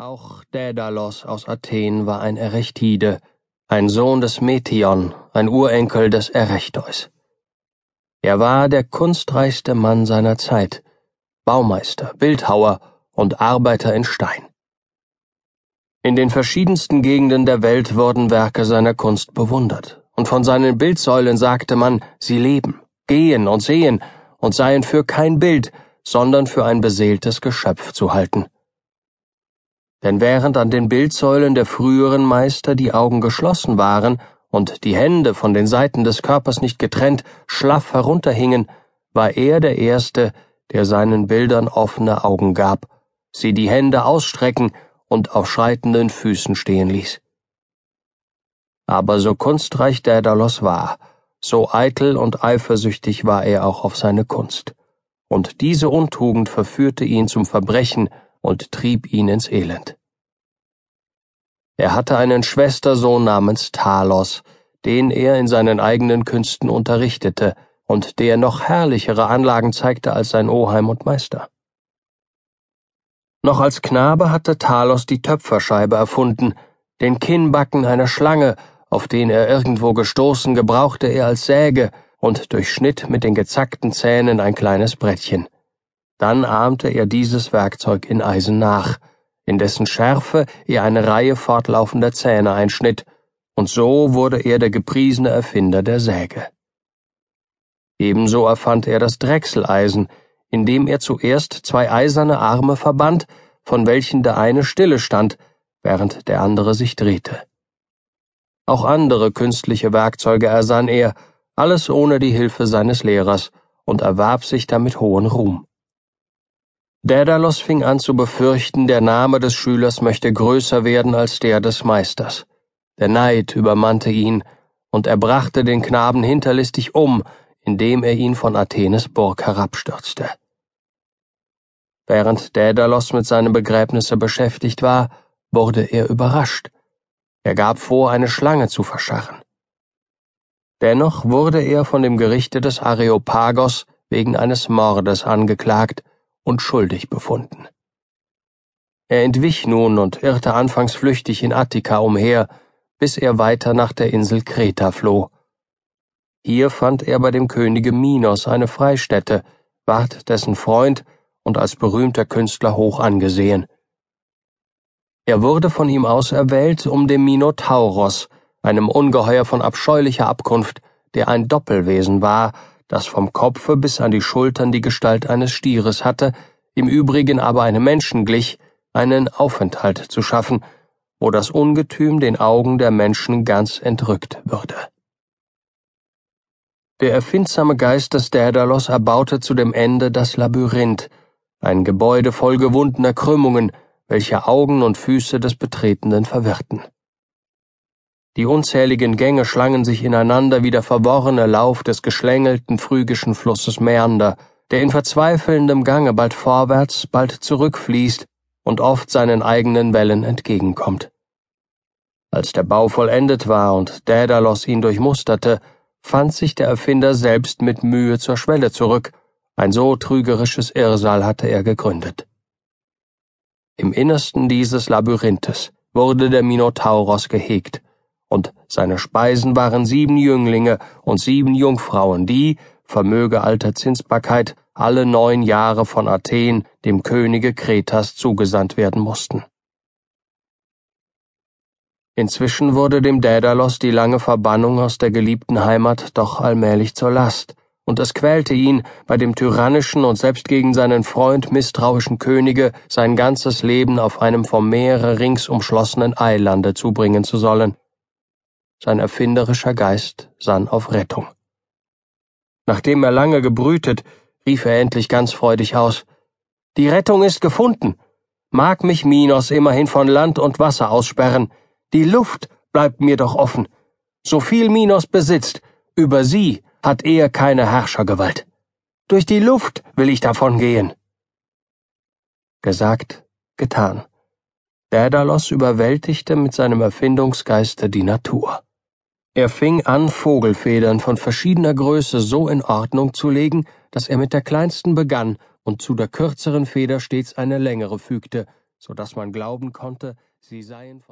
Auch Dädalos aus Athen war ein Erechtide, ein Sohn des Metion, ein Urenkel des Erechtheus. Er war der kunstreichste Mann seiner Zeit, Baumeister, Bildhauer und Arbeiter in Stein. In den verschiedensten Gegenden der Welt wurden Werke seiner Kunst bewundert, und von seinen Bildsäulen sagte man, sie leben, gehen und sehen und seien für kein Bild, sondern für ein beseeltes Geschöpf zu halten. Denn während an den Bildsäulen der früheren Meister die Augen geschlossen waren und die Hände von den Seiten des Körpers nicht getrennt schlaff herunterhingen, war er der Erste, der seinen Bildern offene Augen gab, sie die Hände ausstrecken und auf schreitenden Füßen stehen ließ. Aber so kunstreich Daedalus war, so eitel und eifersüchtig war er auch auf seine Kunst. Und diese Untugend verführte ihn zum Verbrechen und trieb ihn ins Elend. Er hatte einen Schwestersohn namens Talos, den er in seinen eigenen Künsten unterrichtete und der noch herrlichere Anlagen zeigte als sein Oheim und Meister. Noch als Knabe hatte Talos die Töpferscheibe erfunden, den Kinnbacken einer Schlange, auf den er irgendwo gestoßen, gebrauchte er als Säge und durchschnitt mit den gezackten Zähnen ein kleines Brettchen. Dann ahmte er dieses Werkzeug in Eisen nach, in dessen Schärfe er eine Reihe fortlaufender Zähne einschnitt, und so wurde er der gepriesene Erfinder der Säge. Ebenso erfand er das Drechseleisen, indem er zuerst zwei eiserne Arme verband, von welchen der eine stille stand, während der andere sich drehte. Auch andere künstliche Werkzeuge ersann er, alles ohne die Hilfe seines Lehrers, und erwarb sich damit hohen Ruhm. Daedalus fing an zu befürchten, der Name des Schülers möchte größer werden als der des Meisters. Der Neid übermannte ihn, und er brachte den Knaben hinterlistig um, indem er ihn von Athenes Burg herabstürzte. Während Daedalus mit seinem Begräbnisse beschäftigt war, wurde er überrascht. Er gab vor, eine Schlange zu verscharren. Dennoch wurde er von dem Gerichte des Areopagos wegen eines Mordes angeklagt und schuldig befunden. Er entwich nun und irrte anfangs flüchtig in Attika umher, bis er weiter nach der Insel Kreta floh. Hier fand er bei dem Könige Minos eine Freistätte, ward dessen Freund und als berühmter Künstler hoch angesehen. Er wurde von ihm auserwählt, um dem Minotauros, einem Ungeheuer von abscheulicher Abkunft, der ein Doppelwesen war, das vom Kopfe bis an die Schultern die Gestalt eines Stieres hatte, im Übrigen aber einem Menschen glich, einen Aufenthalt zu schaffen, wo das Ungetüm den Augen der Menschen ganz entrückt würde. Der erfindsame Geist des Daedalus erbaute zu dem Ende das Labyrinth, ein Gebäude voll gewundener Krümmungen, welche Augen und Füße des Betretenden verwirrten. Die unzähligen Gänge schlangen sich ineinander wie der verworrene Lauf des geschlängelten phrygischen Flusses Mäander, der in verzweifelndem Gange bald vorwärts, bald zurückfließt und oft seinen eigenen Wellen entgegenkommt. Als der Bau vollendet war und Daedalus ihn durchmusterte, fand sich der Erfinder selbst mit Mühe zur Schwelle zurück, ein so trügerisches Irrsal hatte er gegründet. Im Innersten dieses Labyrinthes wurde der Minotauros gehegt, und seine Speisen waren sieben Jünglinge und sieben Jungfrauen, die, vermöge alter Zinsbarkeit, alle neun Jahre von Athen dem Könige Kretas zugesandt werden mussten. Inzwischen wurde dem Dädalos die lange Verbannung aus der geliebten Heimat doch allmählich zur Last, und es quälte ihn, bei dem tyrannischen und selbst gegen seinen Freund misstrauischen Könige sein ganzes Leben auf einem vom Meere rings umschlossenen Eilande zubringen zu sollen, sein erfinderischer Geist sann auf Rettung. Nachdem er lange gebrütet, rief er endlich ganz freudig aus Die Rettung ist gefunden. Mag mich Minos immerhin von Land und Wasser aussperren, die Luft bleibt mir doch offen. So viel Minos besitzt, über sie hat er keine Herrschergewalt. Durch die Luft will ich davon gehen. Gesagt, getan. Daedalus überwältigte mit seinem Erfindungsgeiste die Natur. Er fing an, Vogelfedern von verschiedener Größe so in Ordnung zu legen, dass er mit der kleinsten begann und zu der kürzeren Feder stets eine längere fügte, so dass man glauben konnte, sie seien von